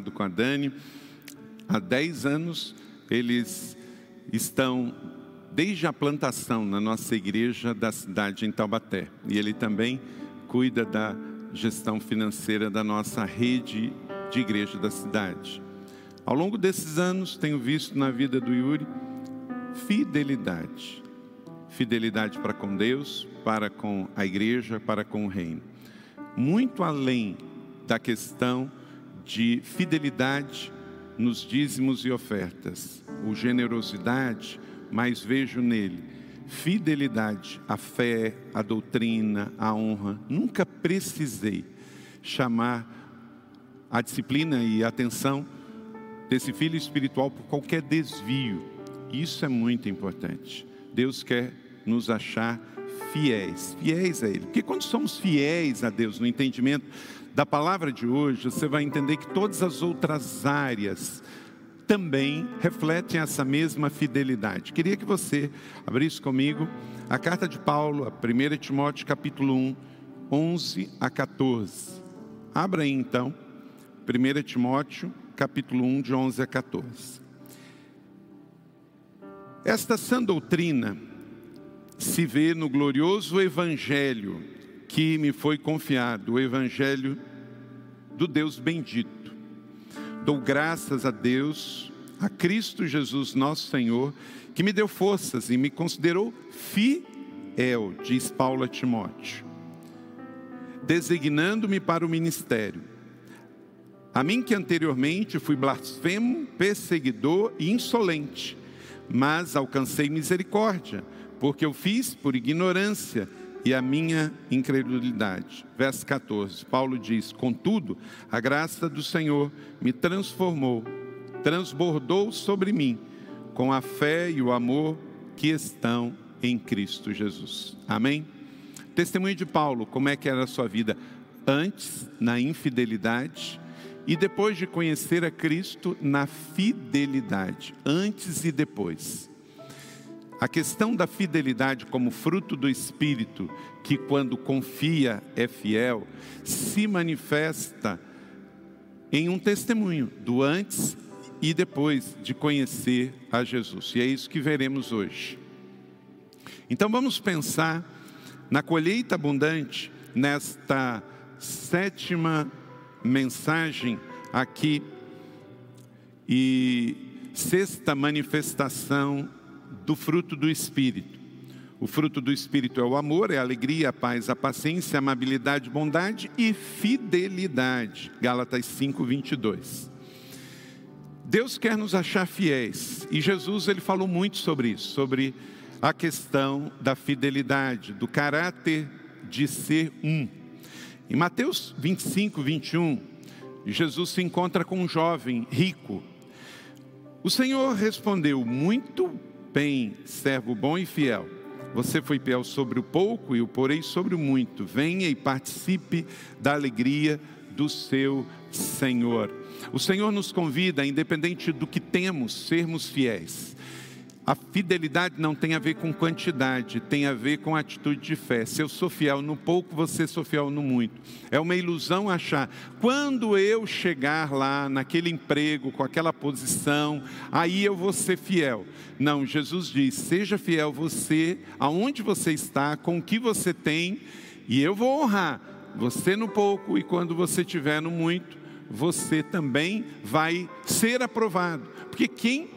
com a Dani. Há 10 anos eles estão desde a plantação na nossa igreja da cidade em Taubaté. E ele também cuida da gestão financeira da nossa rede de igreja da cidade. Ao longo desses anos, tenho visto na vida do Yuri fidelidade. Fidelidade para com Deus, para com a igreja, para com o reino. Muito além da questão de fidelidade nos dízimos e ofertas, o generosidade, mas vejo nele fidelidade à fé, à doutrina, à honra. Nunca precisei chamar a disciplina e a atenção desse filho espiritual por qualquer desvio. Isso é muito importante. Deus quer nos achar fiéis, fiéis a Ele. Porque quando somos fiéis a Deus no entendimento da palavra de hoje, você vai entender que todas as outras áreas também refletem essa mesma fidelidade. Queria que você abrisse comigo a carta de Paulo, a 1 Timóteo capítulo 1, 11 a 14. Abra aí então, 1 Timóteo capítulo 1, de 11 a 14. Esta sã doutrina se vê no glorioso evangelho que me foi confiado, o Evangelho do Deus bendito. Dou graças a Deus, a Cristo Jesus, nosso Senhor, que me deu forças e me considerou fiel, diz Paulo a Timóteo, designando-me para o ministério. A mim que anteriormente fui blasfemo, perseguidor e insolente, mas alcancei misericórdia, porque eu fiz por ignorância e a minha incredulidade. Verso 14, Paulo diz: Contudo, a graça do Senhor me transformou, transbordou sobre mim com a fé e o amor que estão em Cristo Jesus. Amém? Testemunho de Paulo, como é que era a sua vida antes na infidelidade e depois de conhecer a Cristo na fidelidade, antes e depois. A questão da fidelidade como fruto do Espírito, que quando confia é fiel, se manifesta em um testemunho do antes e depois de conhecer a Jesus. E é isso que veremos hoje. Então vamos pensar na colheita abundante, nesta sétima mensagem aqui e sexta manifestação do fruto do Espírito. O fruto do Espírito é o amor, é a alegria, a paz, a paciência, a amabilidade, bondade e fidelidade. Gálatas 5, 22. Deus quer nos achar fiéis e Jesus ele falou muito sobre isso, sobre a questão da fidelidade, do caráter de ser um. Em Mateus 25, 21, Jesus se encontra com um jovem rico. O Senhor respondeu: Muito bem, servo bom e fiel. Você foi fiel sobre o pouco e o porei sobre o muito. Venha e participe da alegria do seu Senhor. O Senhor nos convida, independente do que temos, sermos fiéis. A fidelidade não tem a ver com quantidade, tem a ver com atitude de fé. Se eu sou fiel no pouco, você sou fiel no muito. É uma ilusão achar, quando eu chegar lá, naquele emprego, com aquela posição, aí eu vou ser fiel. Não, Jesus diz: seja fiel você, aonde você está, com o que você tem, e eu vou honrar você no pouco, e quando você tiver no muito, você também vai ser aprovado. Porque quem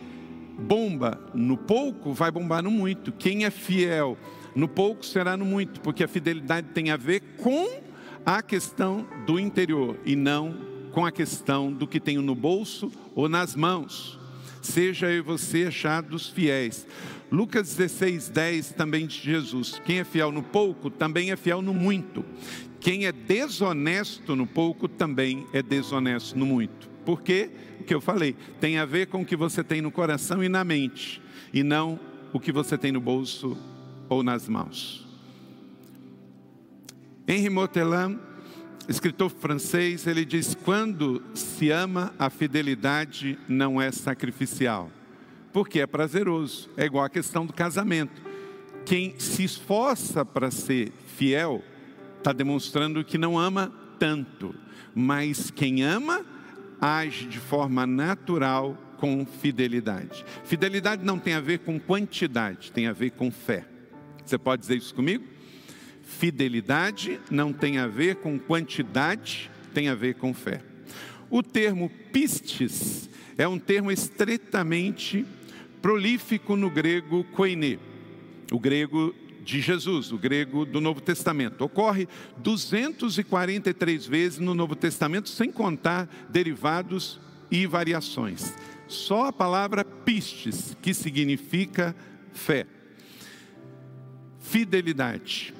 bomba no pouco, vai bombar no muito. Quem é fiel no pouco será no muito, porque a fidelidade tem a ver com a questão do interior e não com a questão do que tenho no bolso ou nas mãos. Seja eu e você achados fiéis. Lucas 16, 10 também de Jesus: quem é fiel no pouco também é fiel no muito. Quem é desonesto no pouco também é desonesto no muito. Por quê? o que eu falei, tem a ver com o que você tem no coração e na mente, e não o que você tem no bolso ou nas mãos. Henri Motelin, escritor francês, ele diz: quando se ama, a fidelidade não é sacrificial, porque é prazeroso, é igual a questão do casamento. Quem se esforça para ser fiel, está demonstrando que não ama tanto, mas quem ama, age de forma natural com fidelidade. Fidelidade não tem a ver com quantidade, tem a ver com fé. Você pode dizer isso comigo? Fidelidade não tem a ver com quantidade, tem a ver com fé. O termo pistes é um termo estreitamente prolífico no grego koine, o grego de Jesus, o grego do Novo Testamento. Ocorre 243 vezes no Novo Testamento, sem contar derivados e variações. Só a palavra pistes, que significa fé. Fidelidade.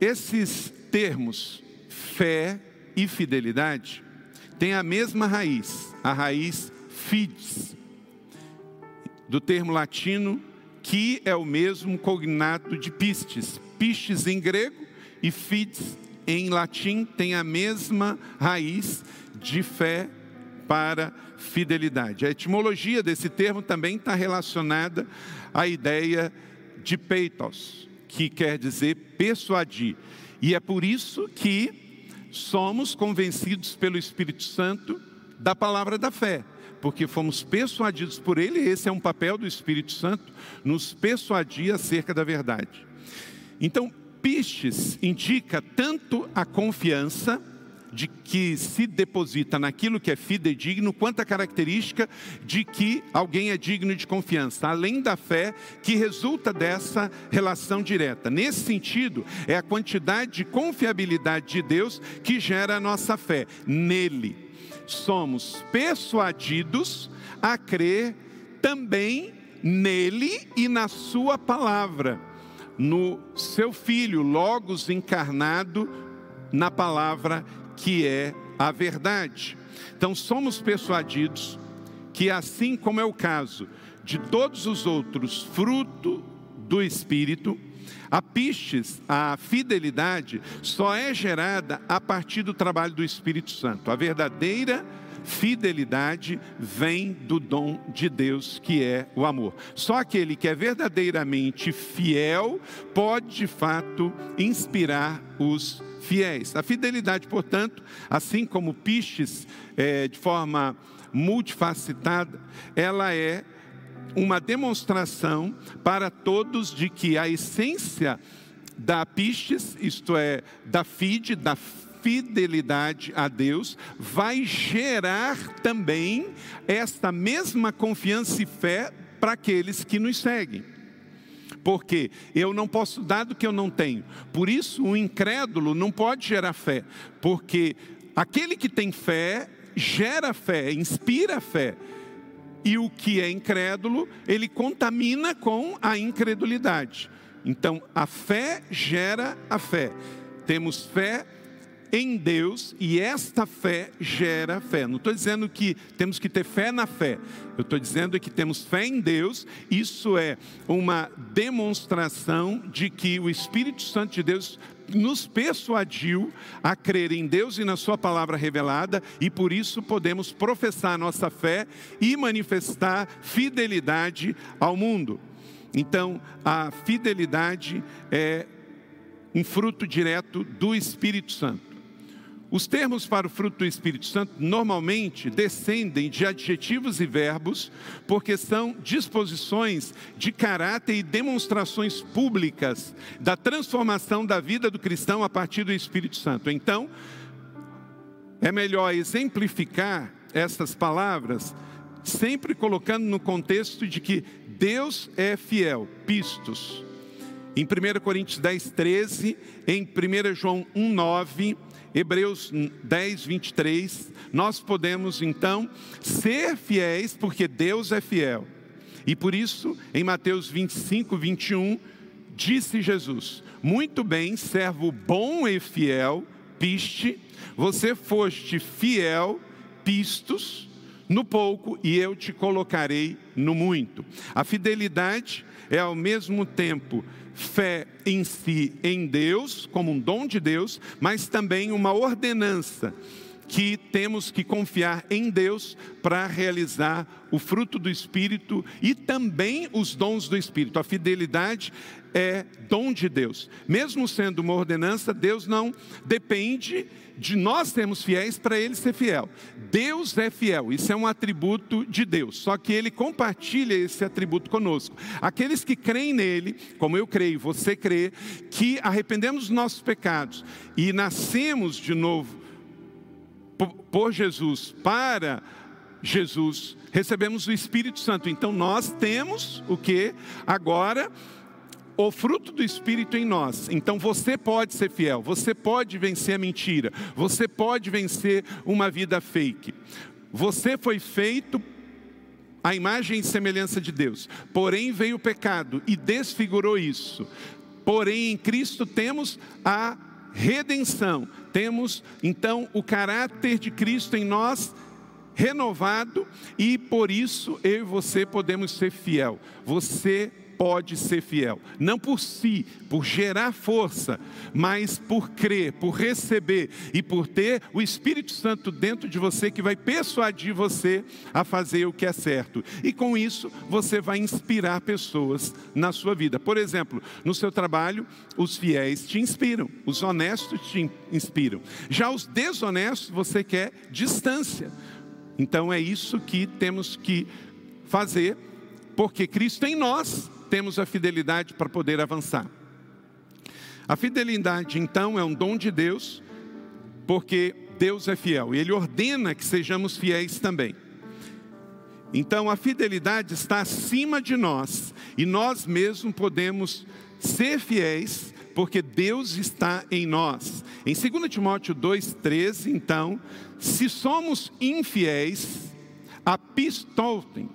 Esses termos, fé e fidelidade, têm a mesma raiz, a raiz fides, do termo latino que é o mesmo cognato de pistes. Pistes em grego e fides em latim tem a mesma raiz de fé para fidelidade. A etimologia desse termo também está relacionada à ideia de peitos, que quer dizer persuadir. E é por isso que somos convencidos pelo Espírito Santo da palavra da fé, porque fomos persuadidos por Ele, esse é um papel do Espírito Santo, nos persuadir acerca da verdade. Então, pistes indica tanto a confiança, de que se deposita naquilo que é fidedigno, quanto a característica de que alguém é digno de confiança, além da fé que resulta dessa relação direta. Nesse sentido, é a quantidade de confiabilidade de Deus que gera a nossa fé. Nele somos persuadidos a crer também nele e na sua palavra, no seu filho, Logos encarnado na palavra que é a verdade. Então somos persuadidos que, assim como é o caso de todos os outros fruto do Espírito, a pistes, a fidelidade, só é gerada a partir do trabalho do Espírito Santo. A verdadeira fidelidade vem do dom de Deus, que é o amor. Só aquele que é verdadeiramente fiel pode, de fato, inspirar os fiéis. A fidelidade, portanto, assim como pistes é, de forma multifacetada, ela é uma demonstração para todos de que a essência da pistes, isto é, da fide, da fidelidade a Deus, vai gerar também esta mesma confiança e fé para aqueles que nos seguem. Porque eu não posso dar do que eu não tenho. Por isso, o incrédulo não pode gerar fé. Porque aquele que tem fé, gera fé, inspira fé. E o que é incrédulo, ele contamina com a incredulidade. Então, a fé gera a fé. Temos fé em Deus e esta fé gera fé. Não estou dizendo que temos que ter fé na fé, eu estou dizendo que temos fé em Deus. Isso é uma demonstração de que o Espírito Santo de Deus nos persuadiu a crer em Deus e na Sua palavra revelada, e por isso podemos professar nossa fé e manifestar fidelidade ao mundo. Então, a fidelidade é um fruto direto do Espírito Santo. Os termos para o fruto do Espírito Santo normalmente descendem de adjetivos e verbos, porque são disposições de caráter e demonstrações públicas da transformação da vida do cristão a partir do Espírito Santo. Então, é melhor exemplificar essas palavras sempre colocando no contexto de que Deus é fiel, pistos. Em 1 Coríntios 10, 13, em 1 João 1, 9 Hebreus 10, 23, nós podemos então ser fiéis porque Deus é fiel. E por isso, em Mateus 25, 21, disse Jesus: Muito bem, servo bom e fiel, piste, você foste fiel, pistos, no pouco, e eu te colocarei no muito. A fidelidade é ao mesmo tempo fé em si, em Deus, como um dom de Deus, mas também uma ordenança que temos que confiar em Deus para realizar o fruto do Espírito e também os dons do Espírito. A fidelidade é dom de Deus. Mesmo sendo uma ordenança, Deus não depende de nós sermos fiéis para Ele ser fiel. Deus é fiel, isso é um atributo de Deus, só que Ele compartilha esse atributo conosco. Aqueles que creem nele, como eu creio, você crê, que arrependemos dos nossos pecados e nascemos de novo por Jesus, para Jesus, recebemos o Espírito Santo. Então nós temos o que? Agora o fruto do Espírito em nós. Então você pode ser fiel, você pode vencer a mentira, você pode vencer uma vida fake. Você foi feito à imagem e semelhança de Deus, porém veio o pecado e desfigurou isso. Porém, em Cristo temos a redenção, temos então o caráter de Cristo em nós renovado e por isso eu e você podemos ser fiel. Você pode ser fiel. Não por si, por gerar força, mas por crer, por receber e por ter o Espírito Santo dentro de você que vai persuadir você a fazer o que é certo. E com isso, você vai inspirar pessoas na sua vida. Por exemplo, no seu trabalho, os fiéis te inspiram, os honestos te inspiram. Já os desonestos, você quer distância. Então é isso que temos que fazer, porque Cristo em nós temos a fidelidade para poder avançar. A fidelidade, então, é um dom de Deus, porque Deus é fiel e Ele ordena que sejamos fiéis também. Então, a fidelidade está acima de nós e nós mesmos podemos ser fiéis, porque Deus está em nós. Em 2 Timóteo 2,13, então, se somos infiéis, apistoltem,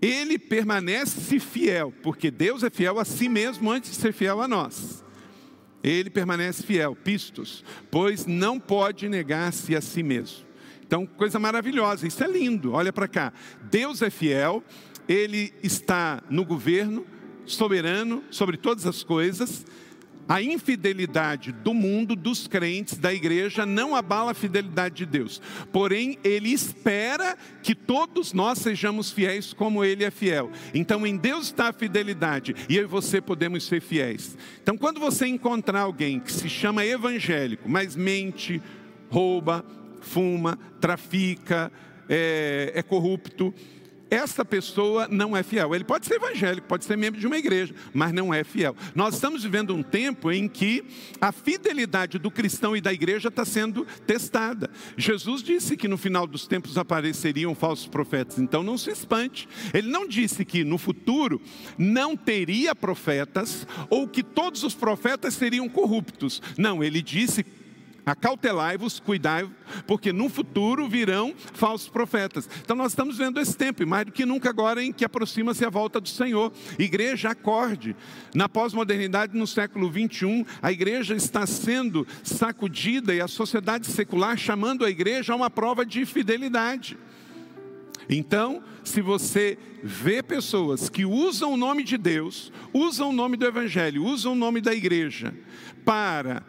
ele permanece fiel, porque Deus é fiel a si mesmo antes de ser fiel a nós. Ele permanece fiel, pistos, pois não pode negar-se a si mesmo. Então, coisa maravilhosa, isso é lindo, olha para cá. Deus é fiel, ele está no governo, soberano sobre todas as coisas, a infidelidade do mundo, dos crentes, da igreja, não abala a fidelidade de Deus. Porém, Ele espera que todos nós sejamos fiéis como Ele é fiel. Então, em Deus está a fidelidade e eu e você podemos ser fiéis. Então, quando você encontrar alguém que se chama evangélico, mas mente, rouba, fuma, trafica, é, é corrupto, essa pessoa não é fiel. Ele pode ser evangélico, pode ser membro de uma igreja, mas não é fiel. Nós estamos vivendo um tempo em que a fidelidade do cristão e da igreja está sendo testada. Jesus disse que no final dos tempos apareceriam falsos profetas, então não se espante. Ele não disse que no futuro não teria profetas ou que todos os profetas seriam corruptos. Não, ele disse Acautelai-vos, cuidai, porque no futuro virão falsos profetas. Então nós estamos vendo esse tempo, e mais do que nunca agora em que aproxima-se a volta do Senhor. Igreja, acorde. Na pós-modernidade, no século 21, a igreja está sendo sacudida e a sociedade secular chamando a igreja a uma prova de fidelidade. Então, se você vê pessoas que usam o nome de Deus, usam o nome do Evangelho, usam o nome da igreja para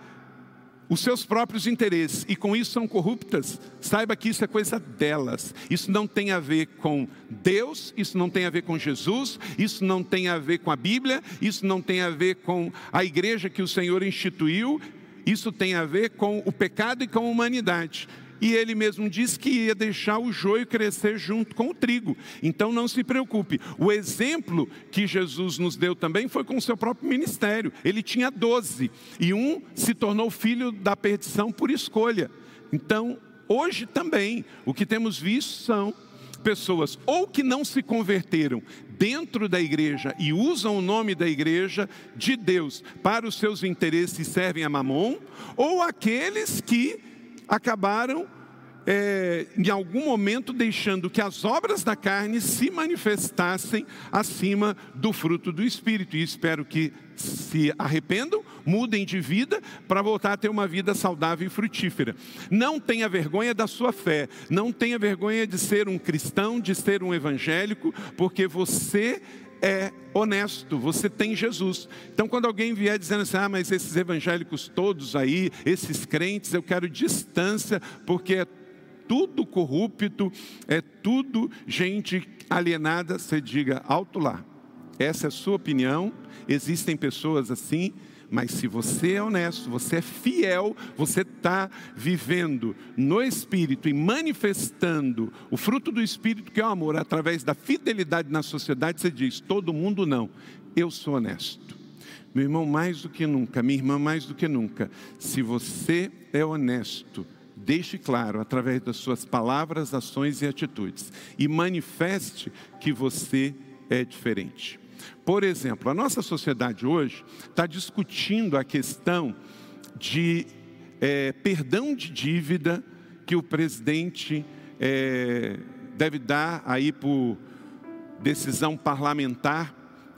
os seus próprios interesses e com isso são corruptas, saiba que isso é coisa delas. Isso não tem a ver com Deus, isso não tem a ver com Jesus, isso não tem a ver com a Bíblia, isso não tem a ver com a igreja que o Senhor instituiu, isso tem a ver com o pecado e com a humanidade e ele mesmo disse que ia deixar o joio crescer junto com o trigo. Então não se preocupe. O exemplo que Jesus nos deu também foi com o seu próprio ministério. Ele tinha doze e um se tornou filho da perdição por escolha. Então, hoje também, o que temos visto são pessoas ou que não se converteram dentro da igreja e usam o nome da igreja de Deus para os seus interesses e servem a mamon, ou aqueles que acabaram é, em algum momento deixando que as obras da carne se manifestassem acima do fruto do Espírito. E espero que se arrependam, mudem de vida para voltar a ter uma vida saudável e frutífera. Não tenha vergonha da sua fé, não tenha vergonha de ser um cristão, de ser um evangélico, porque você é honesto, você tem Jesus. Então, quando alguém vier dizendo assim, ah, mas esses evangélicos todos aí, esses crentes, eu quero distância, porque é tudo corrupto, é tudo gente alienada, você diga alto lá. Essa é a sua opinião, existem pessoas assim, mas se você é honesto, você é fiel, você está vivendo no Espírito e manifestando o fruto do Espírito, que é o amor, através da fidelidade na sociedade, você diz: todo mundo não, eu sou honesto. Meu irmão, mais do que nunca, minha irmã, mais do que nunca, se você é honesto, deixe claro através das suas palavras, ações e atitudes, e manifeste que você é diferente. Por exemplo, a nossa sociedade hoje está discutindo a questão de é, perdão de dívida que o presidente é, deve dar aí por decisão parlamentar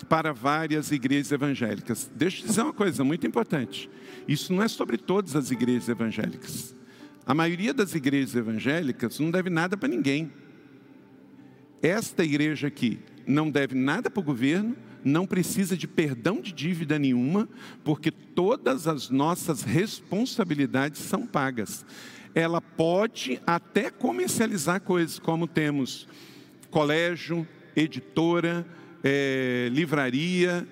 para várias igrejas evangélicas. Deixa eu dizer uma coisa muito importante. Isso não é sobre todas as igrejas evangélicas. A maioria das igrejas evangélicas não deve nada para ninguém. Esta igreja aqui não deve nada para o governo, não precisa de perdão de dívida nenhuma, porque todas as nossas responsabilidades são pagas. Ela pode até comercializar coisas, como temos colégio, editora, é, livraria,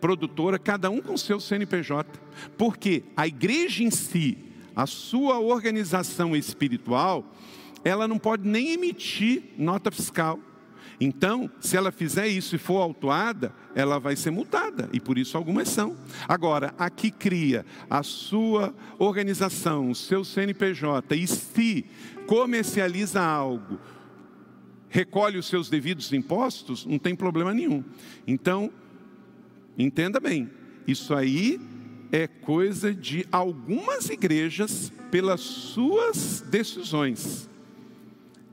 produtora, cada um com seu CNPJ. Porque a igreja em si, a sua organização espiritual, ela não pode nem emitir nota fiscal. Então, se ela fizer isso e for autuada, ela vai ser multada, e por isso algumas são. Agora, a que cria a sua organização, o seu CNPJ, e se comercializa algo, recolhe os seus devidos impostos, não tem problema nenhum. Então, entenda bem, isso aí é coisa de algumas igrejas pelas suas decisões.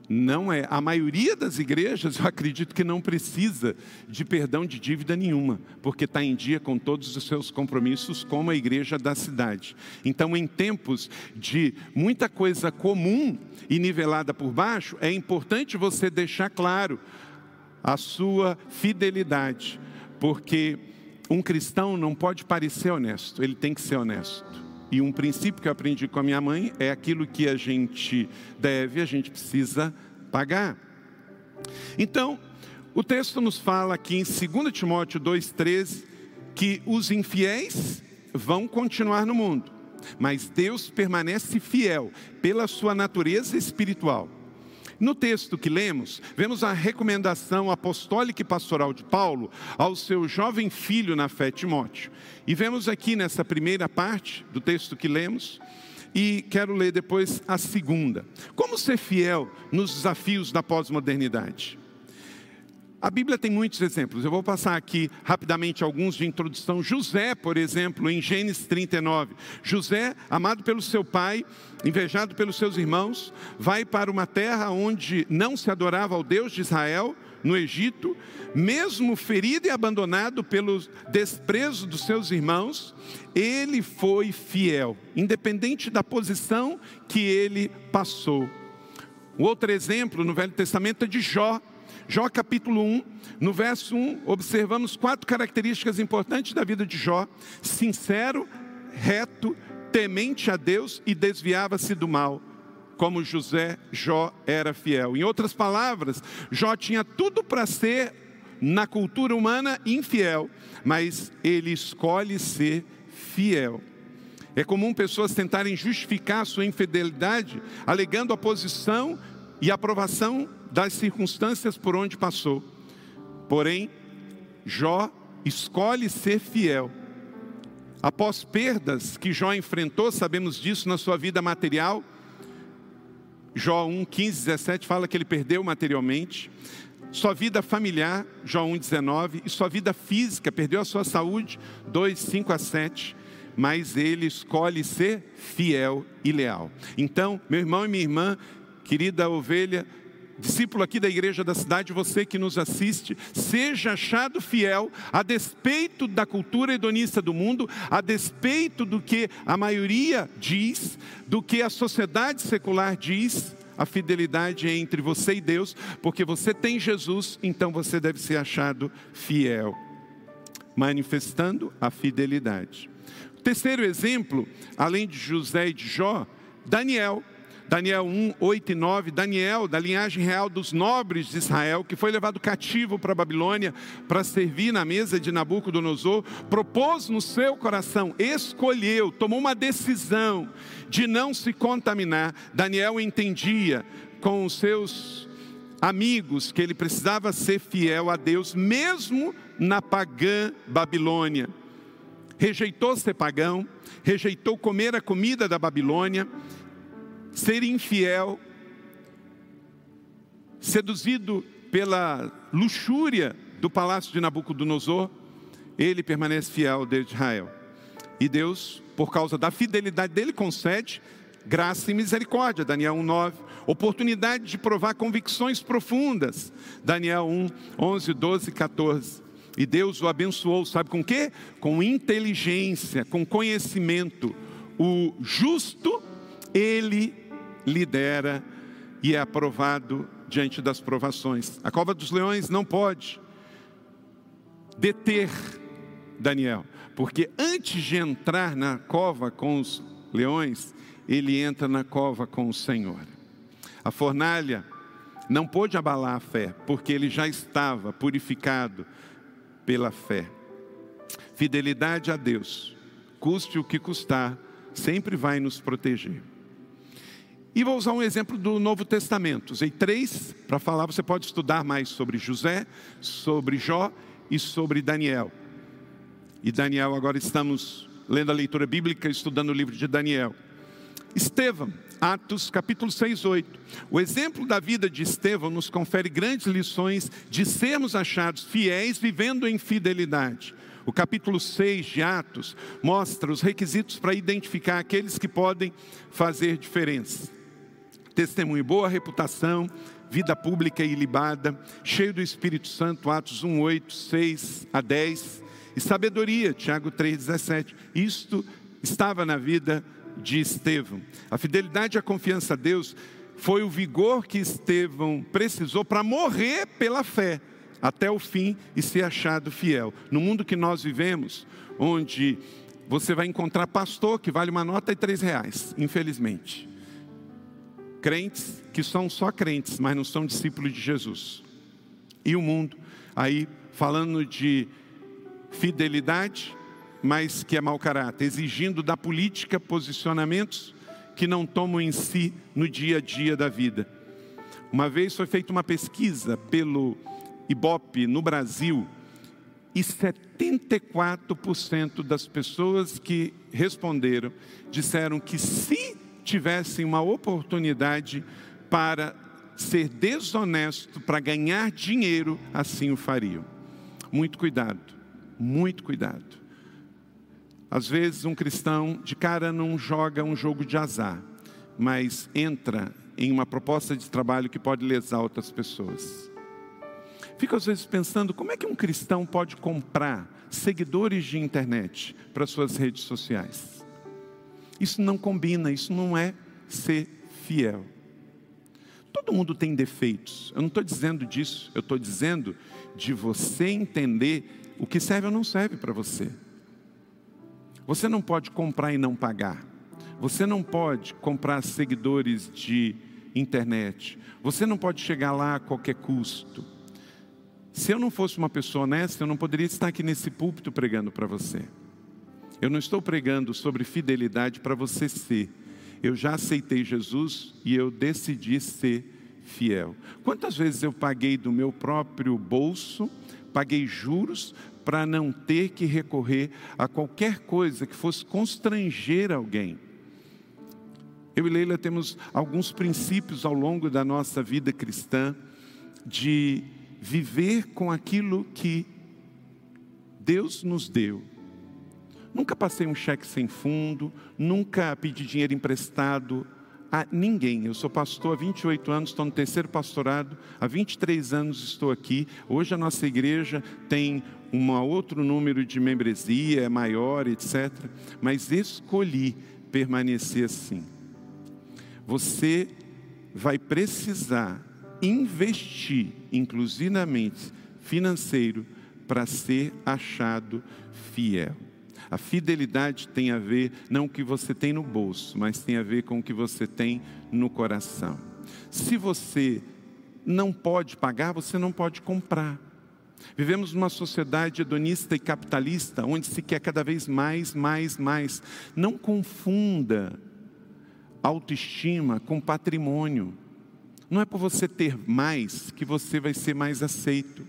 Não é. A maioria das igrejas, eu acredito que não precisa de perdão de dívida nenhuma, porque está em dia com todos os seus compromissos, como a igreja da cidade. Então, em tempos de muita coisa comum e nivelada por baixo, é importante você deixar claro a sua fidelidade, porque um cristão não pode parecer honesto, ele tem que ser honesto. E um princípio que eu aprendi com a minha mãe é aquilo que a gente deve, a gente precisa pagar. Então, o texto nos fala aqui em 2 Timóteo 2,13 que os infiéis vão continuar no mundo, mas Deus permanece fiel pela sua natureza espiritual. No texto que lemos, vemos a recomendação apostólica e pastoral de Paulo ao seu jovem filho na fé, Timóteo. E vemos aqui nessa primeira parte do texto que lemos, e quero ler depois a segunda. Como ser fiel nos desafios da pós-modernidade? A Bíblia tem muitos exemplos, eu vou passar aqui rapidamente alguns de introdução. José, por exemplo, em Gênesis 39. José, amado pelo seu pai, invejado pelos seus irmãos, vai para uma terra onde não se adorava ao Deus de Israel, no Egito, mesmo ferido e abandonado pelo desprezo dos seus irmãos, ele foi fiel, independente da posição que ele passou. Um outro exemplo no Velho Testamento é de Jó. Jó capítulo 1, no verso 1, observamos quatro características importantes da vida de Jó: sincero, reto, temente a Deus e desviava-se do mal. Como José, Jó era fiel. Em outras palavras, Jó tinha tudo para ser, na cultura humana, infiel, mas ele escolhe ser fiel. É comum pessoas tentarem justificar sua infidelidade alegando a posição e aprovação das circunstâncias por onde passou. Porém, Jó escolhe ser fiel. Após perdas que Jó enfrentou, sabemos disso na sua vida material. Jó 1, 15, 17 fala que ele perdeu materialmente. Sua vida familiar, Jó 1, 19. E sua vida física, perdeu a sua saúde, 2, 5 a 7 mas ele escolhe ser fiel e leal. Então, meu irmão e minha irmã, querida ovelha, discípulo aqui da igreja da cidade, você que nos assiste, seja achado fiel a despeito da cultura hedonista do mundo, a despeito do que a maioria diz, do que a sociedade secular diz, a fidelidade é entre você e Deus, porque você tem Jesus, então você deve ser achado fiel, manifestando a fidelidade. Terceiro exemplo, além de José e de Jó, Daniel. Daniel 1, 8 e 9, Daniel, da linhagem real dos nobres de Israel, que foi levado cativo para a Babilônia para servir na mesa de Nabucodonosor, propôs no seu coração, escolheu, tomou uma decisão de não se contaminar. Daniel entendia com os seus amigos que ele precisava ser fiel a Deus, mesmo na pagã Babilônia. Rejeitou ser pagão, rejeitou comer a comida da Babilônia ser infiel, seduzido pela luxúria do palácio de Nabucodonosor, ele permanece fiel ao Deus de Israel. E Deus, por causa da fidelidade dele, concede graça e misericórdia, Daniel 1:9, oportunidade de provar convicções profundas, Daniel 1, 11, 12 e 14. E Deus o abençoou, sabe com quê? Com inteligência, com conhecimento. O justo, ele lidera e é aprovado diante das provações. A cova dos leões não pode deter Daniel, porque antes de entrar na cova com os leões, ele entra na cova com o Senhor. A fornalha não pôde abalar a fé, porque ele já estava purificado pela fé. Fidelidade a Deus, custe o que custar, sempre vai nos proteger. E vou usar um exemplo do Novo Testamento. Usei três para falar, você pode estudar mais sobre José, sobre Jó e sobre Daniel. E Daniel, agora estamos lendo a leitura bíblica, estudando o livro de Daniel. Estevão, Atos capítulo 6, 8. O exemplo da vida de Estevão nos confere grandes lições de sermos achados fiéis vivendo em fidelidade. O capítulo 6 de Atos mostra os requisitos para identificar aqueles que podem fazer diferença testemunho, boa reputação, vida pública ilibada, cheio do Espírito Santo, Atos 1, 8, 6 a 10, e sabedoria, Tiago 3, 17. Isto estava na vida de Estevão. A fidelidade e a confiança a Deus foi o vigor que Estevão precisou para morrer pela fé até o fim e ser achado fiel. No mundo que nós vivemos, onde você vai encontrar pastor que vale uma nota de três reais, infelizmente crentes que são só crentes, mas não são discípulos de Jesus. E o mundo aí falando de fidelidade, mas que é mau caráter, exigindo da política posicionamentos que não tomam em si no dia a dia da vida. Uma vez foi feita uma pesquisa pelo Ibope no Brasil e 74% das pessoas que responderam disseram que se tivessem uma oportunidade para ser desonesto, para ganhar dinheiro, assim o fariam. Muito cuidado, muito cuidado. Às vezes um cristão de cara não joga um jogo de azar, mas entra em uma proposta de trabalho que pode lesar outras pessoas. Fico às vezes pensando como é que um cristão pode comprar seguidores de internet para suas redes sociais. Isso não combina, isso não é ser fiel. Todo mundo tem defeitos. Eu não estou dizendo disso, eu estou dizendo de você entender o que serve ou não serve para você. Você não pode comprar e não pagar. Você não pode comprar seguidores de internet. Você não pode chegar lá a qualquer custo. Se eu não fosse uma pessoa honesta, eu não poderia estar aqui nesse púlpito pregando para você. Eu não estou pregando sobre fidelidade para você ser. Eu já aceitei Jesus e eu decidi ser fiel. Quantas vezes eu paguei do meu próprio bolso, paguei juros para não ter que recorrer a qualquer coisa que fosse constranger alguém? Eu e Leila temos alguns princípios ao longo da nossa vida cristã de viver com aquilo que Deus nos deu Nunca passei um cheque sem fundo, nunca pedi dinheiro emprestado a ninguém. Eu sou pastor há 28 anos, estou no terceiro pastorado, há 23 anos estou aqui. Hoje a nossa igreja tem um outro número de membresia, é maior, etc. Mas escolhi permanecer assim. Você vai precisar investir, inclusivamente financeiro, para ser achado fiel. A fidelidade tem a ver não com o que você tem no bolso, mas tem a ver com o que você tem no coração. Se você não pode pagar, você não pode comprar. Vivemos numa sociedade hedonista e capitalista, onde se quer cada vez mais, mais, mais. Não confunda autoestima com patrimônio. Não é por você ter mais que você vai ser mais aceito.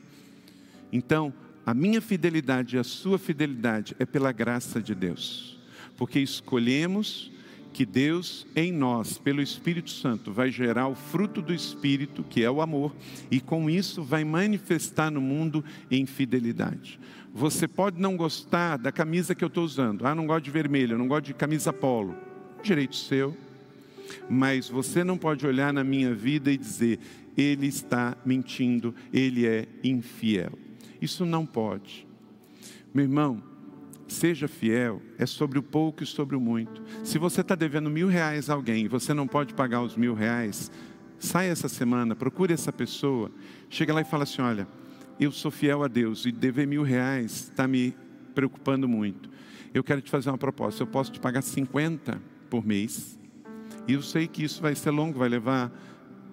Então, a minha fidelidade e a sua fidelidade é pela graça de Deus, porque escolhemos que Deus em nós, pelo Espírito Santo, vai gerar o fruto do Espírito, que é o amor, e com isso vai manifestar no mundo em fidelidade. Você pode não gostar da camisa que eu estou usando, ah, não gosto de vermelho, não gosto de camisa polo, direito seu, mas você não pode olhar na minha vida e dizer, ele está mentindo, ele é infiel. Isso não pode. Meu irmão, seja fiel, é sobre o pouco e sobre o muito. Se você está devendo mil reais a alguém e você não pode pagar os mil reais, saia essa semana, procure essa pessoa, chega lá e fala assim: olha, eu sou fiel a Deus e dever mil reais está me preocupando muito. Eu quero te fazer uma proposta, eu posso te pagar 50 por mês, e eu sei que isso vai ser longo, vai levar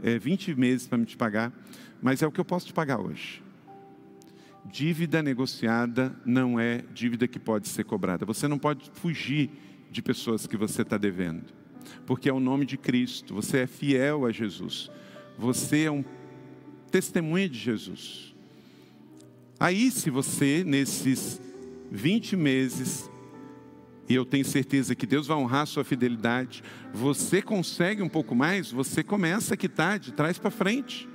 é, 20 meses para me te pagar, mas é o que eu posso te pagar hoje. Dívida negociada não é dívida que pode ser cobrada. Você não pode fugir de pessoas que você está devendo, porque é o nome de Cristo. Você é fiel a Jesus. Você é um testemunha de Jesus. Aí, se você, nesses 20 meses, e eu tenho certeza que Deus vai honrar sua fidelidade, você consegue um pouco mais, você começa a quitar de trás para frente.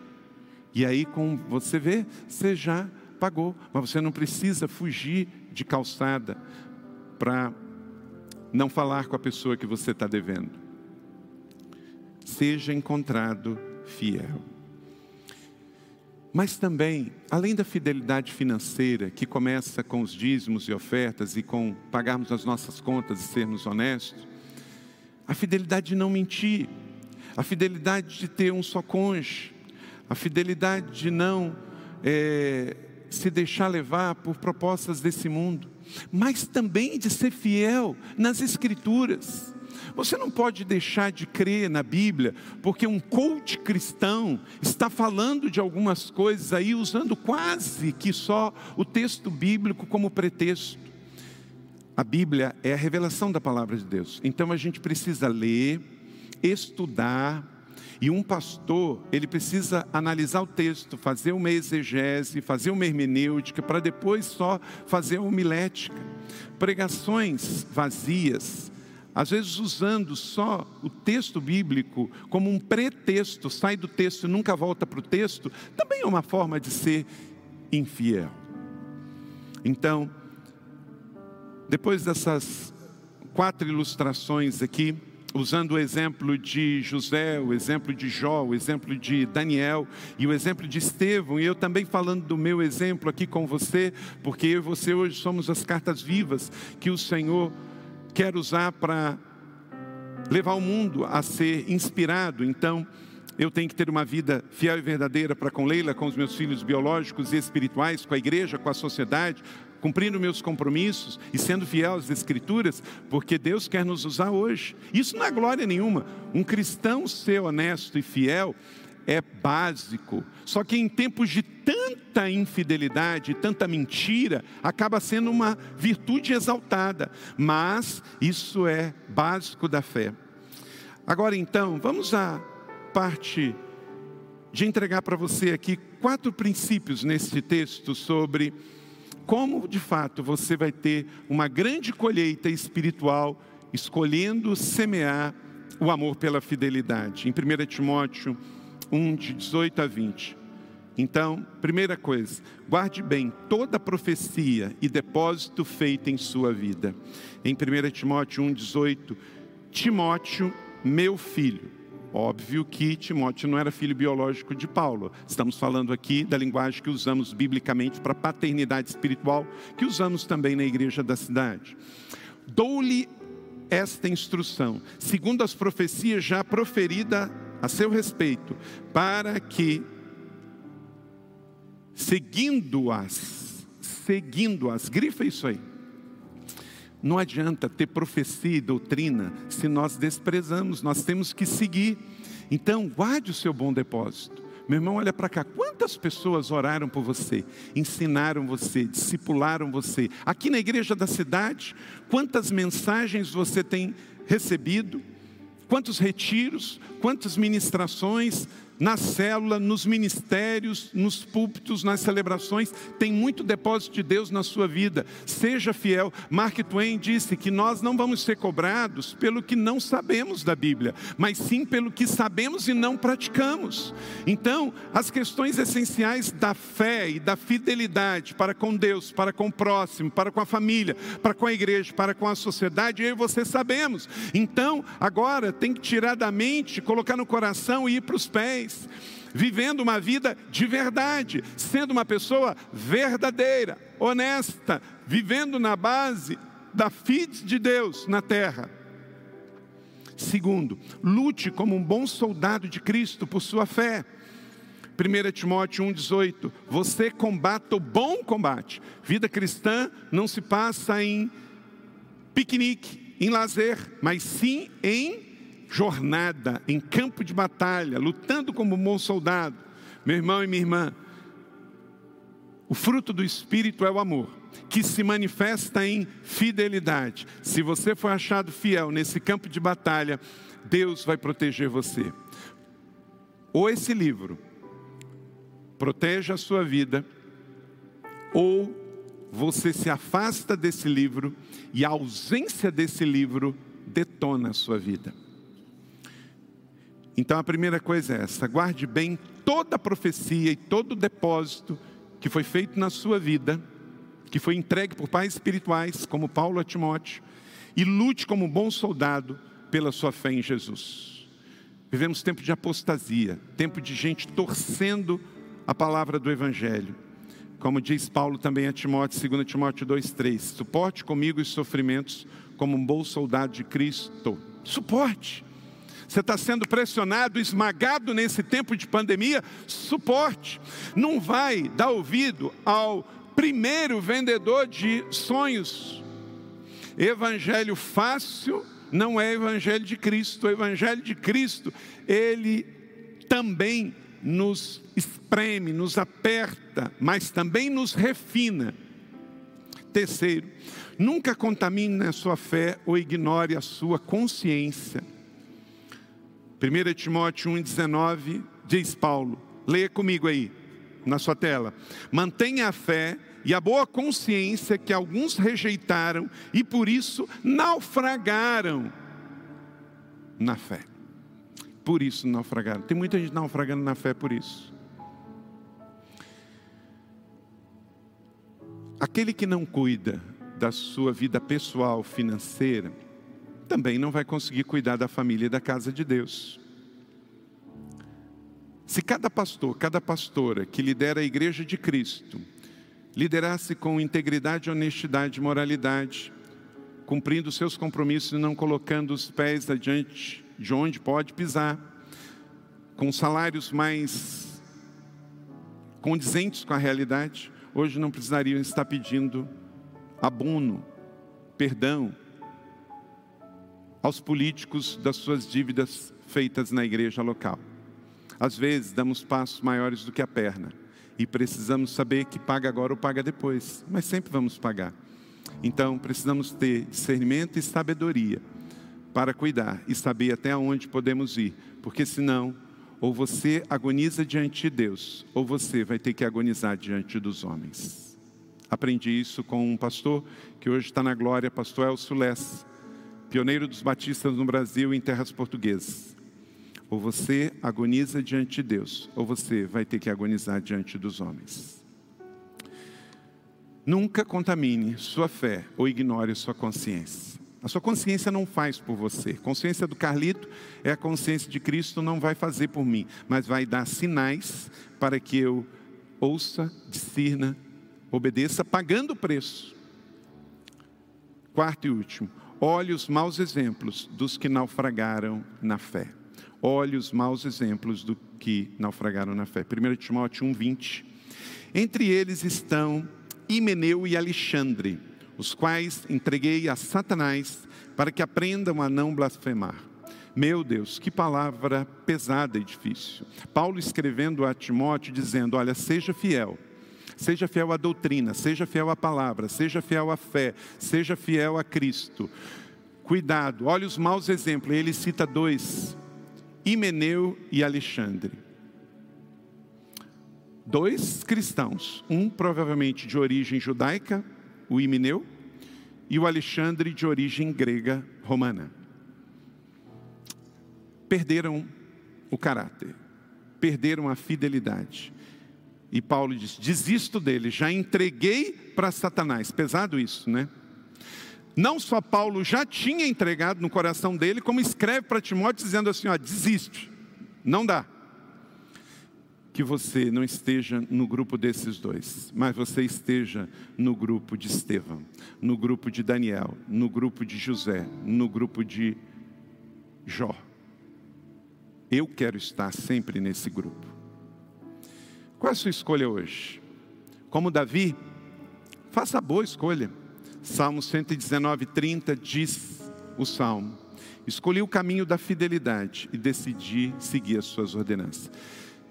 E aí, com você vê, você já pagou, mas você não precisa fugir de calçada para não falar com a pessoa que você está devendo. Seja encontrado fiel. Mas também, além da fidelidade financeira, que começa com os dízimos e ofertas e com pagarmos as nossas contas e sermos honestos, a fidelidade de não mentir, a fidelidade de ter um só cônjuge, a fidelidade de não é, se deixar levar por propostas desse mundo, mas também de ser fiel nas Escrituras. Você não pode deixar de crer na Bíblia, porque um coach cristão está falando de algumas coisas aí, usando quase que só o texto bíblico como pretexto. A Bíblia é a revelação da palavra de Deus, então a gente precisa ler, estudar, e um pastor, ele precisa analisar o texto, fazer uma exegese, fazer uma hermenêutica, para depois só fazer uma homilética. Pregações vazias, às vezes usando só o texto bíblico como um pretexto, sai do texto e nunca volta para o texto, também é uma forma de ser infiel. Então, depois dessas quatro ilustrações aqui, usando o exemplo de José, o exemplo de Jó, o exemplo de Daniel e o exemplo de Estevão, e eu também falando do meu exemplo aqui com você, porque eu e você hoje somos as cartas vivas que o Senhor quer usar para levar o mundo a ser inspirado. Então, eu tenho que ter uma vida fiel e verdadeira para com Leila, com os meus filhos biológicos e espirituais, com a igreja, com a sociedade, cumprindo meus compromissos e sendo fiel às Escrituras, porque Deus quer nos usar hoje. Isso não é glória nenhuma. Um cristão ser honesto e fiel é básico. Só que em tempos de tanta infidelidade, tanta mentira, acaba sendo uma virtude exaltada. Mas isso é básico da fé. Agora então, vamos à parte de entregar para você aqui quatro princípios nesse texto sobre como de fato você vai ter uma grande colheita espiritual escolhendo semear o amor pela fidelidade. Em 1 Timóteo 1, de 18 a 20. Então, primeira coisa, guarde bem toda profecia e depósito feito em sua vida. Em 1 Timóteo 1, 18, Timóteo, meu filho, Óbvio que Timóteo não era filho biológico de Paulo. Estamos falando aqui da linguagem que usamos biblicamente para paternidade espiritual, que usamos também na igreja da cidade. Dou-lhe esta instrução, segundo as profecias já proferidas a seu respeito, para que, seguindo-as, seguindo-as, grifa isso aí. Não adianta ter profecia e doutrina se nós desprezamos, nós temos que seguir. Então, guarde o seu bom depósito. Meu irmão, olha para cá. Quantas pessoas oraram por você, ensinaram você, discipularam você? Aqui na igreja da cidade, quantas mensagens você tem recebido? Quantos retiros, quantas ministrações, na célula, nos ministérios, nos púlpitos, nas celebrações, tem muito depósito de Deus na sua vida. Seja fiel. Mark Twain disse que nós não vamos ser cobrados pelo que não sabemos da Bíblia, mas sim pelo que sabemos e não praticamos. Então, as questões essenciais da fé e da fidelidade para com Deus, para com o próximo, para com a família, para com a igreja, para com a sociedade, eu e você sabemos. Então, agora tem que tirar da mente, colocar no coração e ir para os pés vivendo uma vida de verdade, sendo uma pessoa verdadeira, honesta, vivendo na base da fide de Deus na terra. Segundo, lute como um bom soldado de Cristo por sua fé. 1 Timóteo 1,18: Você combata o bom combate. Vida cristã não se passa em piquenique, em lazer, mas sim em jornada, em campo de batalha, lutando como um bom soldado. Meu irmão e minha irmã, o fruto do Espírito é o amor, que se manifesta em fidelidade. Se você for achado fiel nesse campo de batalha, Deus vai proteger você. Ou esse livro protege a sua vida, ou você se afasta desse livro e a ausência desse livro detona a sua vida. Então a primeira coisa é essa: guarde bem toda a profecia e todo o depósito que foi feito na sua vida, que foi entregue por pais espirituais, como Paulo a Timóteo, e lute como bom soldado pela sua fé em Jesus. Vivemos tempo de apostasia, tempo de gente torcendo a palavra do Evangelho. Como diz Paulo também a Timóteo, 2 Timóteo 2,3: suporte comigo os sofrimentos como um bom soldado de Cristo. Suporte. Você está sendo pressionado, esmagado nesse tempo de pandemia? Suporte. Não vai dar ouvido ao primeiro vendedor de sonhos. Evangelho fácil não é evangelho de Cristo. O evangelho de Cristo, ele também nos espreme, nos aperta, mas também nos refina. Terceiro, nunca contamine a sua fé ou ignore a sua consciência. 1 Timóteo 1,19 diz Paulo, leia comigo aí na sua tela. Mantenha a fé e a boa consciência que alguns rejeitaram e por isso naufragaram na fé. Por isso naufragaram. Tem muita gente naufragando na fé por isso. Aquele que não cuida da sua vida pessoal, financeira, também não vai conseguir cuidar da família e da casa de Deus. Se cada pastor, cada pastora que lidera a igreja de Cristo, liderasse com integridade, honestidade e moralidade, cumprindo seus compromissos e não colocando os pés adiante de onde pode pisar, com salários mais condizentes com a realidade, hoje não precisariam estar pedindo abono, perdão, aos políticos das suas dívidas feitas na igreja local. Às vezes damos passos maiores do que a perna e precisamos saber que paga agora ou paga depois, mas sempre vamos pagar. Então precisamos ter discernimento e sabedoria para cuidar e saber até onde podemos ir, porque senão ou você agoniza diante de Deus, ou você vai ter que agonizar diante dos homens. Aprendi isso com um pastor que hoje está na glória, pastor Elcio Less pioneiro dos batistas no Brasil em terras portuguesas. Ou você agoniza diante de Deus, ou você vai ter que agonizar diante dos homens. Nunca contamine sua fé ou ignore sua consciência. A sua consciência não faz por você. Consciência do Carlito é a consciência de Cristo, não vai fazer por mim, mas vai dar sinais para que eu ouça, discirna, obedeça, pagando o preço. Quarto e último, Olhe os maus exemplos dos que naufragaram na fé. Olhe os maus exemplos do que naufragaram na fé. 1 Timóteo 1,20. Entre eles estão Himeneu e Alexandre, os quais entreguei a Satanás para que aprendam a não blasfemar. Meu Deus, que palavra pesada e difícil. Paulo escrevendo a Timóteo dizendo: Olha, seja fiel, seja fiel à doutrina, seja fiel à palavra, seja fiel à fé, seja fiel a Cristo. Cuidado, olha os maus exemplos. Ele cita dois: Himeneu e Alexandre. Dois cristãos, um provavelmente de origem judaica, o Himeneu, e o Alexandre de origem grega romana. Perderam o caráter, perderam a fidelidade. E Paulo diz: desisto dele, já entreguei para Satanás. Pesado isso, né? Não só Paulo já tinha entregado no coração dele, como escreve para Timóteo dizendo assim: ó, desiste, não dá. Que você não esteja no grupo desses dois, mas você esteja no grupo de Estevão, no grupo de Daniel, no grupo de José, no grupo de Jó. Eu quero estar sempre nesse grupo. Qual é a sua escolha hoje? Como Davi, faça a boa escolha. Salmo 119, 30 diz o salmo: Escolhi o caminho da fidelidade e decidi seguir as suas ordenanças.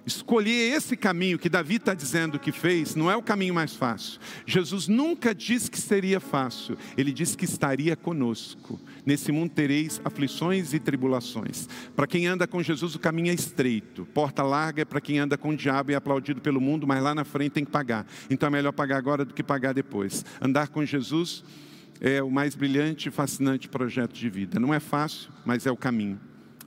Escolher esse caminho que Davi está dizendo que fez, não é o caminho mais fácil. Jesus nunca disse que seria fácil, ele disse que estaria conosco. Nesse mundo tereis aflições e tribulações. Para quem anda com Jesus, o caminho é estreito. Porta larga é para quem anda com o diabo e é aplaudido pelo mundo, mas lá na frente tem que pagar. Então é melhor pagar agora do que pagar depois. Andar com Jesus é o mais brilhante e fascinante projeto de vida. Não é fácil, mas é o caminho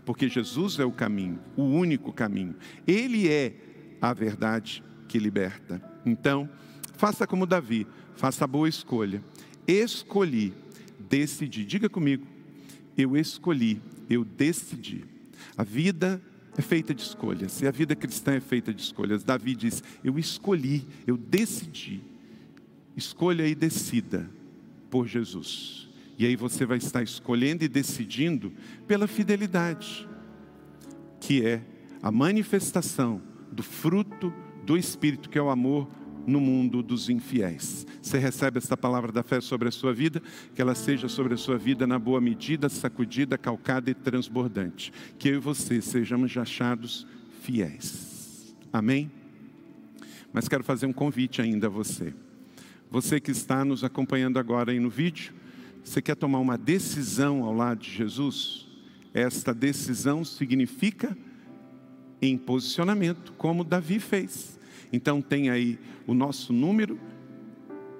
porque Jesus é o caminho, o único caminho. Ele é a verdade que liberta. Então, faça como Davi, faça a boa escolha. Escolhi, decidi. Diga comigo, eu escolhi, eu decidi. A vida é feita de escolhas, e a vida cristã é feita de escolhas. Davi diz: Eu escolhi, eu decidi. Escolha e decida por Jesus. E aí você vai estar escolhendo e decidindo pela fidelidade, que é a manifestação do fruto do Espírito, que é o amor no mundo dos infiéis. Você recebe esta palavra da fé sobre a sua vida, que ela seja sobre a sua vida na boa medida, sacudida, calcada e transbordante. Que eu e você sejamos achados fiéis. Amém? Mas quero fazer um convite ainda a você. Você que está nos acompanhando agora aí no vídeo, você quer tomar uma decisão ao lado de Jesus? Esta decisão significa em posicionamento, como Davi fez. Então tem aí o nosso número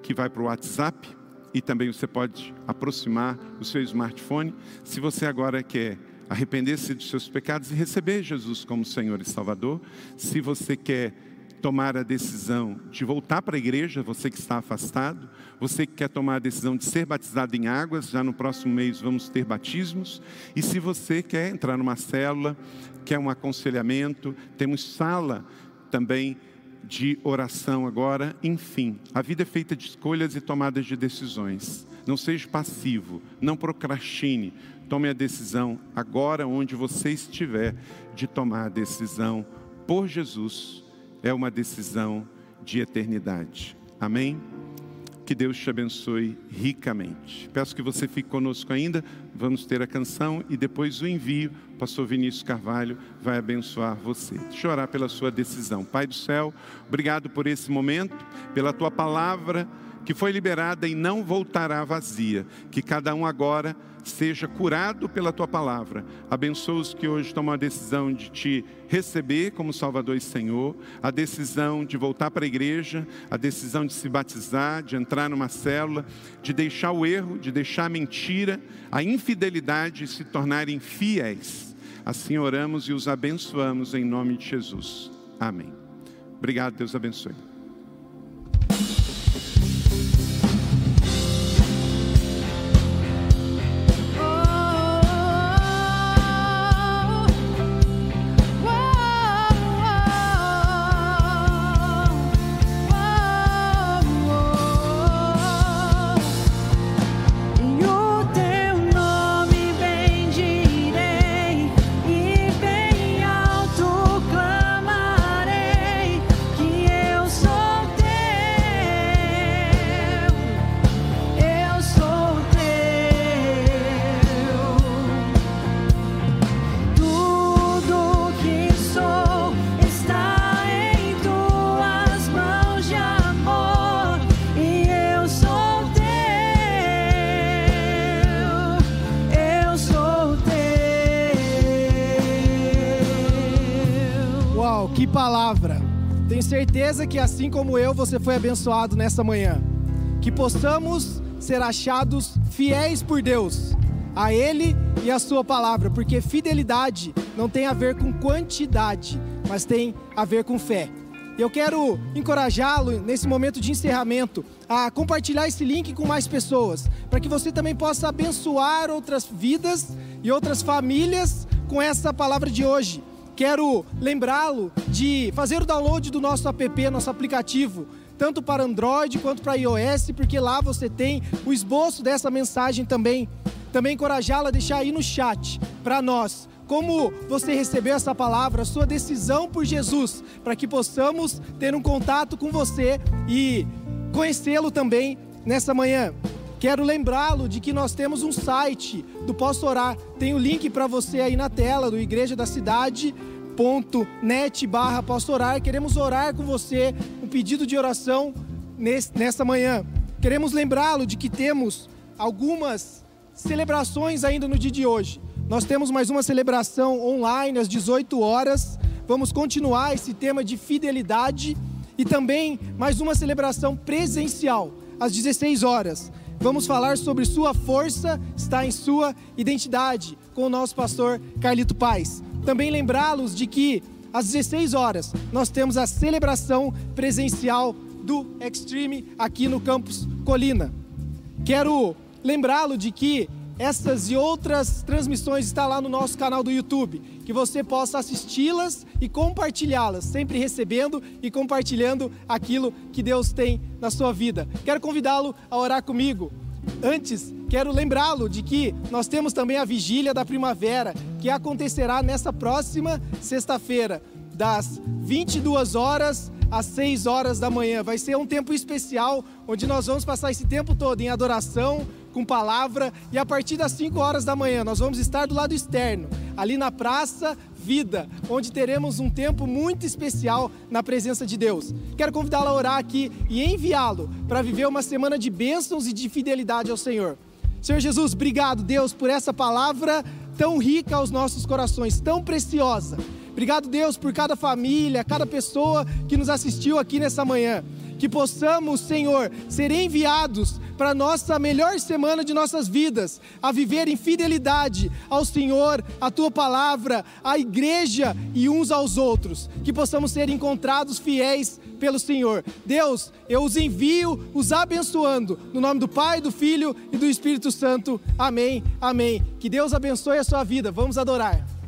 que vai para o WhatsApp e também você pode aproximar o seu smartphone. Se você agora quer arrepender-se dos seus pecados e receber Jesus como Senhor e Salvador, se você quer tomar a decisão de voltar para a igreja, você que está afastado, você que quer tomar a decisão de ser batizado em águas, já no próximo mês vamos ter batismos, e se você quer entrar numa célula, quer um aconselhamento, temos sala também de oração agora, enfim, a vida é feita de escolhas e tomadas de decisões. Não seja passivo, não procrastine, tome a decisão agora onde você estiver de tomar a decisão por Jesus é uma decisão de eternidade. Amém? Que Deus te abençoe ricamente. Peço que você fique conosco ainda. Vamos ter a canção e depois o envio. O pastor Vinícius Carvalho vai abençoar você. Deixa eu orar pela sua decisão. Pai do céu, obrigado por esse momento, pela tua palavra que foi liberada e não voltará vazia. Que cada um agora seja curado pela tua palavra. Abençoa os que hoje tomam a decisão de te receber como Salvador e Senhor, a decisão de voltar para a igreja, a decisão de se batizar, de entrar numa célula, de deixar o erro, de deixar a mentira, a infidelidade e se tornarem fiéis. Assim oramos e os abençoamos em nome de Jesus. Amém. Obrigado, Deus abençoe. Certeza que assim como eu, você foi abençoado nessa manhã. Que possamos ser achados fiéis por Deus, a Ele e a Sua palavra, porque fidelidade não tem a ver com quantidade, mas tem a ver com fé. Eu quero encorajá-lo nesse momento de encerramento a compartilhar esse link com mais pessoas, para que você também possa abençoar outras vidas e outras famílias com essa palavra de hoje. Quero lembrá-lo de fazer o download do nosso app, nosso aplicativo, tanto para Android quanto para iOS, porque lá você tem o esboço dessa mensagem também. Também encorajá-lo a deixar aí no chat para nós como você recebeu essa palavra, a sua decisão por Jesus, para que possamos ter um contato com você e conhecê-lo também nessa manhã. Quero lembrá-lo de que nós temos um site do Posso Orar. Tem o link para você aí na tela do Igreja da Cidade net barra posso orar. Queremos orar com você, um pedido de oração nessa manhã. Queremos lembrá-lo de que temos algumas celebrações ainda no dia de hoje. Nós temos mais uma celebração online às 18 horas. Vamos continuar esse tema de fidelidade e também mais uma celebração presencial às 16 horas. Vamos falar sobre sua força está em sua identidade com o nosso pastor Carlito Paz. Também lembrá-los de que às 16 horas nós temos a celebração presencial do Extreme aqui no campus Colina. Quero lembrá-lo de que essas e outras transmissões estão lá no nosso canal do YouTube, que você possa assisti-las e compartilhá-las, sempre recebendo e compartilhando aquilo que Deus tem na sua vida. Quero convidá-lo a orar comigo. Antes, quero lembrá-lo de que nós temos também a vigília da primavera, que acontecerá nessa próxima sexta-feira, das 22 horas às 6 horas da manhã. Vai ser um tempo especial onde nós vamos passar esse tempo todo em adoração, com palavra, e a partir das 5 horas da manhã nós vamos estar do lado externo, ali na Praça Vida, onde teremos um tempo muito especial na presença de Deus. Quero convidá-lo a orar aqui e enviá-lo para viver uma semana de bênçãos e de fidelidade ao Senhor. Senhor Jesus, obrigado, Deus, por essa palavra tão rica aos nossos corações, tão preciosa. Obrigado, Deus, por cada família, cada pessoa que nos assistiu aqui nessa manhã. Que possamos, Senhor, ser enviados para a nossa melhor semana de nossas vidas, a viver em fidelidade ao Senhor, à tua palavra, à igreja e uns aos outros, que possamos ser encontrados fiéis pelo Senhor. Deus, eu os envio, os abençoando, no nome do Pai, do Filho e do Espírito Santo. Amém. Amém. Que Deus abençoe a sua vida. Vamos adorar.